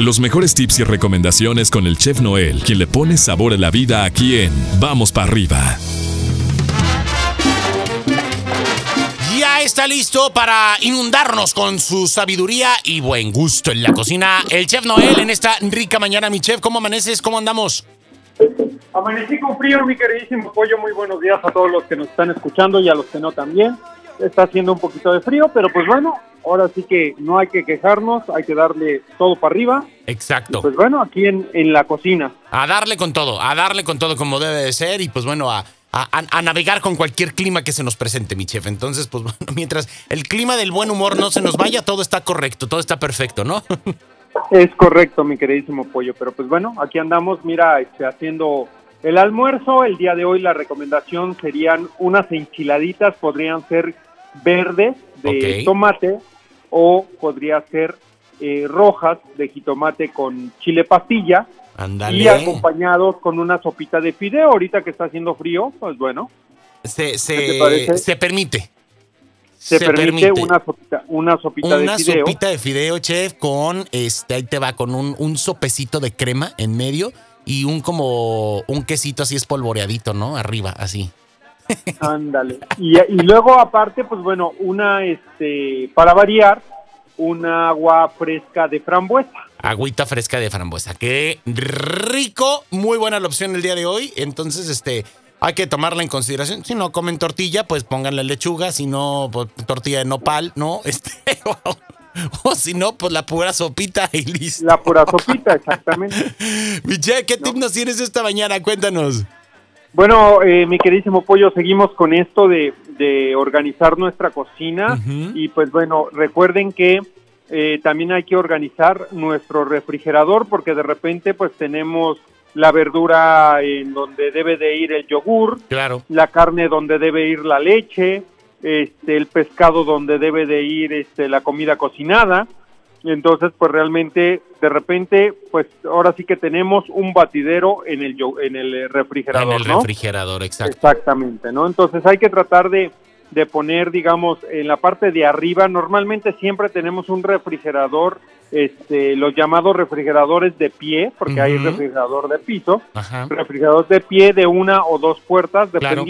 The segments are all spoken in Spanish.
Los mejores tips y recomendaciones con el chef Noel, quien le pone sabor a la vida aquí en Vamos para arriba. Ya está listo para inundarnos con su sabiduría y buen gusto en la cocina. El chef Noel en esta rica mañana, mi chef. ¿Cómo amaneces? ¿Cómo andamos? Amanecí con frío, mi queridísimo pollo. Muy buenos días a todos los que nos están escuchando y a los que no también. Está haciendo un poquito de frío, pero pues bueno, ahora sí que no hay que quejarnos, hay que darle todo para arriba. Exacto. Pues bueno, aquí en, en la cocina. A darle con todo, a darle con todo como debe de ser y pues bueno, a, a, a navegar con cualquier clima que se nos presente, mi chef. Entonces, pues bueno, mientras el clima del buen humor no se nos vaya, todo está correcto, todo está perfecto, ¿no? Es correcto, mi queridísimo pollo, pero pues bueno, aquí andamos, mira, este, haciendo el almuerzo. El día de hoy la recomendación serían unas enchiladitas, podrían ser verdes de Ok. tomate o podría ser eh, rojas de jitomate con chile pastilla y acompañados con una sopita de fideo. Ahorita que está haciendo frío, pues bueno, Se, ¿Qué te se, permite. se, permite, una sopita, una sopita Una de fideo. sopita de fideo, chef, con este, ahí te va, con un, un sopecito de crema en medio y un como un quesito así espolvoreadito, ¿no? Arriba, así. Ándale. Y, y luego aparte, pues bueno, una, este, para variar, una agua fresca de frambuesa. Agüita fresca de frambuesa. Qué rico. Muy buena la opción el día de hoy. Entonces, este, hay que tomarla en consideración. Si no comen tortilla, pues pónganle lechuga. Si no, pues, tortilla de nopal, ¿no? Este, o, o si no, pues la pura sopita y listo. La pura sopita, exactamente. Michelle, ¿qué tip nos tienes esta mañana? Cuéntanos. Bueno, eh, mi queridísimo pollo, seguimos con esto de, de organizar nuestra cocina y pues bueno, recuerden que eh, también hay que organizar nuestro refrigerador porque de repente pues tenemos la verdura en donde debe de ir el yogur, Claro. la carne donde debe ir la leche, este, el pescado donde debe de ir este, la comida cocinada. Entonces, pues realmente, de repente, pues ahora sí que tenemos un batidero en el, en el refrigerador, en el ¿no? refrigerador, exacto. Exactamente, ¿no? Entonces hay que tratar de, de poner, digamos, en la parte de arriba, normalmente siempre tenemos un refrigerador, este, los llamados refrigeradores de pie, porque hay refrigerador de piso, Ajá. refrigerador de pie de una o dos puertas, Claro.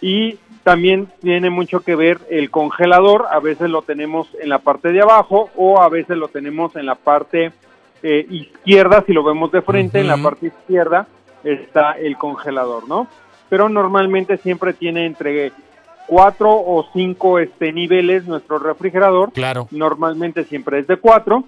Y también tiene mucho que ver el congelador, a veces lo tenemos en la parte de abajo o a veces lo tenemos en la parte eh, izquierda, si lo vemos de frente, en la parte izquierda está el congelador, ¿no? Pero normalmente siempre tiene entre cuatro o cinco este, niveles nuestro refrigerador Claro. normalmente siempre es de cuatro.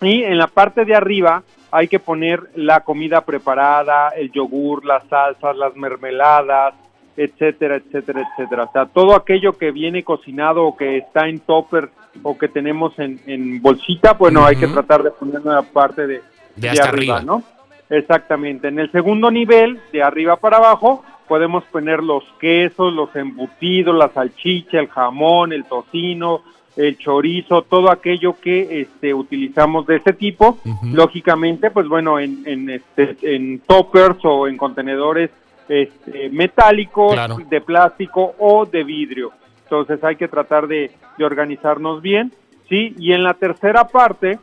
Y en la parte de arriba hay que poner la comida preparada, el yogur, las salsas, las mermeladas, etcétera, etcétera, etcétera. O sea, todo aquello que viene cocinado o que está en topper o que tenemos en, en bolsita, bueno, hay que tratar de ponerlo en la parte de, De hasta arriba. ¿no? Exactamente. En el segundo nivel, de arriba para abajo, podemos poner los quesos, los embutidos, la salchicha, el jamón, el tocino, el chorizo, todo aquello que este, utilizamos de ese tipo. Lógicamente, pues bueno, en, en, este, en toppers o en contenedores este, metálicos, Claro. de plástico o de vidrio. Entonces hay que tratar de, de organizarnos bien, ¿sí? Y en la tercera parte,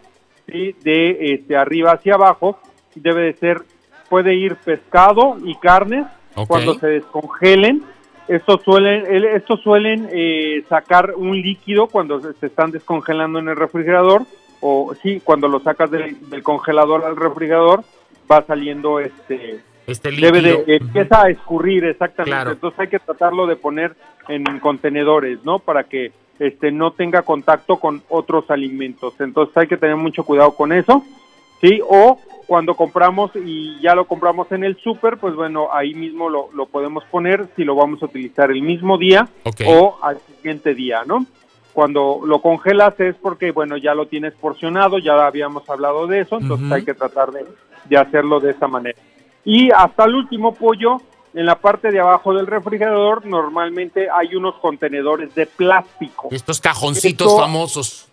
¿sí? De este, arriba hacia abajo, debe de ser, puede ir pescado y carnes cuando se descongelen. Estos suelen, el- estos suelen eh, sacar un líquido cuando se, se están descongelando en el refrigerador o sí, cuando lo sacas del, del congelador al refrigerador va saliendo este Este líquido. debe de Ujú. empieza a escurrir exactamente. Claro. entonces hay que tratarlo de poner en contenedores no para que este no tenga contacto con otros alimentos. Entonces hay que tener mucho cuidado con eso sí o cuando compramos y ya lo compramos en el súper pues bueno ahí mismo lo, lo podemos poner si lo vamos a utilizar el mismo día o al siguiente día no cuando lo congelas es porque bueno ya lo tienes porcionado ya habíamos hablado de eso entonces hay que tratar de, de hacerlo de esa manera y hasta el último pollo, en la parte de abajo del refrigerador, normalmente hay unos contenedores de plástico. Estos cajoncitos Esto- famosos.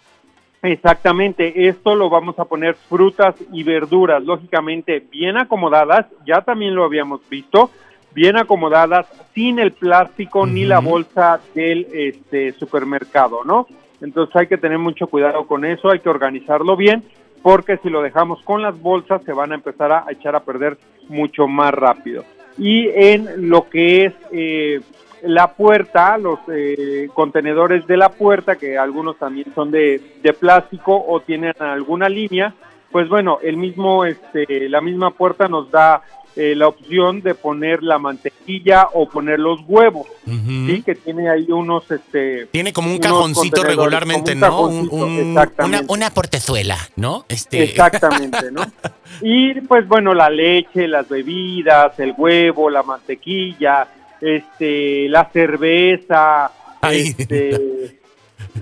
Exactamente, esto lo vamos a poner frutas y verduras, lógicamente bien acomodadas, ya también lo habíamos visto, bien acomodadas, sin el plástico ni la bolsa del este, supermercado, ¿no? Entonces hay que tener mucho cuidado con eso, hay que organizarlo bien. porque si lo dejamos con las bolsas se van a empezar a echar a perder mucho más rápido. Y en lo que es eh, la puerta, los eh, contenedores de la puerta, que algunos también son de, de plástico o tienen alguna línea, pues bueno, el mismo, este, la misma puerta nos da eh, la opción de poner la mantequilla o poner los huevos, ¿sí? Que tiene ahí unos, este... Tiene como un cajoncito regularmente, ¿no? una, una, portezuela, ¿no? Este... Exactamente, ¿no? y pues bueno, la leche, las bebidas, el huevo, la mantequilla, este, la cerveza, este...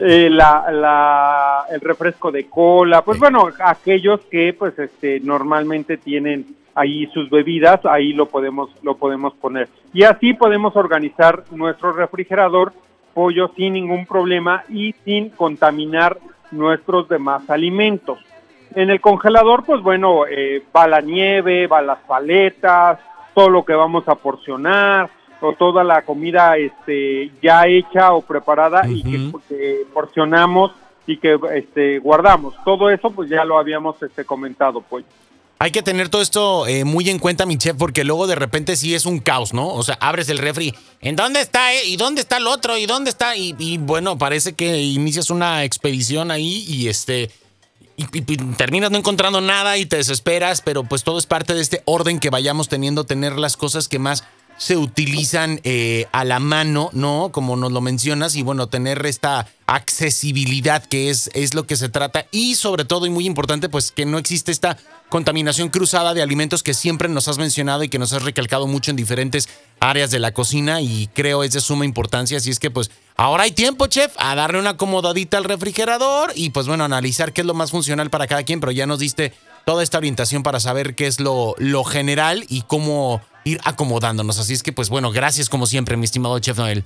Eh, la, la, el refresco de cola, pues bueno, aquellos que pues este normalmente tienen ahí sus bebidas, ahí lo podemos, lo podemos poner. Y así podemos organizar nuestro refrigerador pollo sin ningún problema y sin contaminar nuestros demás alimentos. En el congelador, pues bueno, eh, va la nieve, va las paletas, todo lo que vamos a porcionar, o toda la comida este, ya hecha o preparada y que, que, porcionamos y que este, guardamos. Todo eso, pues ya lo habíamos este, comentado, pues. Hay que tener todo esto eh, muy en cuenta, mi chef, porque luego de repente sí es un caos, ¿no? O sea, abres el refri, ¿en dónde está, eh? ¿Y dónde está el otro? ¿Y dónde está? Y, bueno, parece que inicias una expedición ahí y este... Y, terminas no encontrando nada y te desesperas, pero pues todo es parte de este orden que vayamos teniendo, tener las cosas que más se utilizan eh, a la mano, ¿no? Como nos lo mencionas, y bueno, tener esta accesibilidad que es, es lo que se trata, y sobre todo, y muy importante, pues que no existe esta contaminación cruzada de alimentos que siempre nos has mencionado y que nos has recalcado mucho en diferentes áreas de la cocina y creo es de suma importancia. Así es que pues ahora hay tiempo, chef, a darle una acomodadita al refrigerador y pues bueno, analizar qué es lo más funcional para cada quien, pero ya nos diste toda esta orientación para saber qué es lo, lo general y cómo ir acomodándonos. Así es que pues bueno, gracias como siempre, mi estimado chef Noel.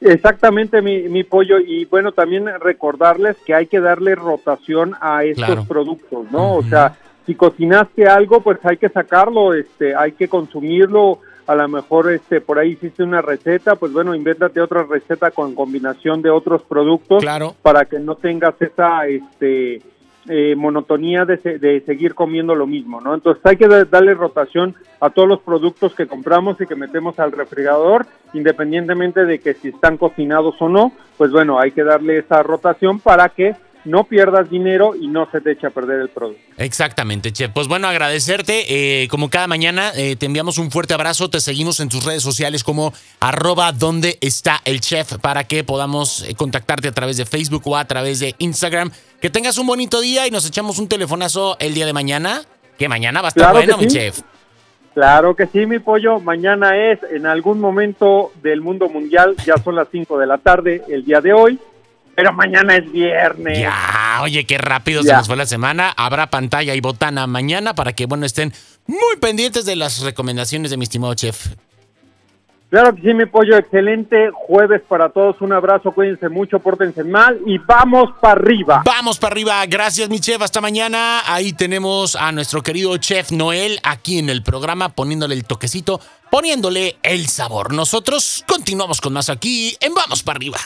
Exactamente, mi, mi, pollo. Y bueno, también recordarles que hay que darle rotación a estos productos, ¿no? O sea, si cocinaste algo, pues hay que sacarlo, este, hay que consumirlo. A lo mejor este, por ahí hiciste una receta, pues bueno, invéntate otra receta con combinación de otros productos claro. para que no tengas esa este, eh, monotonía de, de, seguir comiendo lo mismo, ¿no? Entonces hay que darle rotación a todos los productos que compramos y que metemos al refrigerador, independientemente de que si están cocinados o no, pues bueno, hay que darle esa rotación para que no pierdas dinero y no se te eche a perder el producto. Exactamente, Chef. Pues bueno, agradecerte. Eh, como cada mañana, eh, te enviamos un fuerte abrazo. Te seguimos en tus redes sociales como arroba donde está el chef para que podamos eh, contactarte a través de Facebook o a través de Instagram. Que tengas un bonito día y nos echamos un telefonazo el día de mañana. Que mañana va a estar bueno, mi chef. Claro que sí, mi pollo. Mañana es en algún momento del mundo mundial. Ya son las 5 de la tarde el día de hoy pero mañana es viernes. Ya, oye, qué rápido se nos fue la semana. Habrá pantalla y botana mañana para que, bueno, estén muy pendientes de las recomendaciones de mi estimado chef. Claro que sí, mi pollo, excelente jueves para todos. Un abrazo, cuídense mucho, pórtense mal y vamos para arriba. Vamos para arriba. Gracias, mi chef. Hasta mañana. Ahí tenemos a nuestro querido chef Noel aquí en el programa, poniéndole el toquecito, poniéndole el sabor. Nosotros continuamos con más aquí en Vamos para arriba.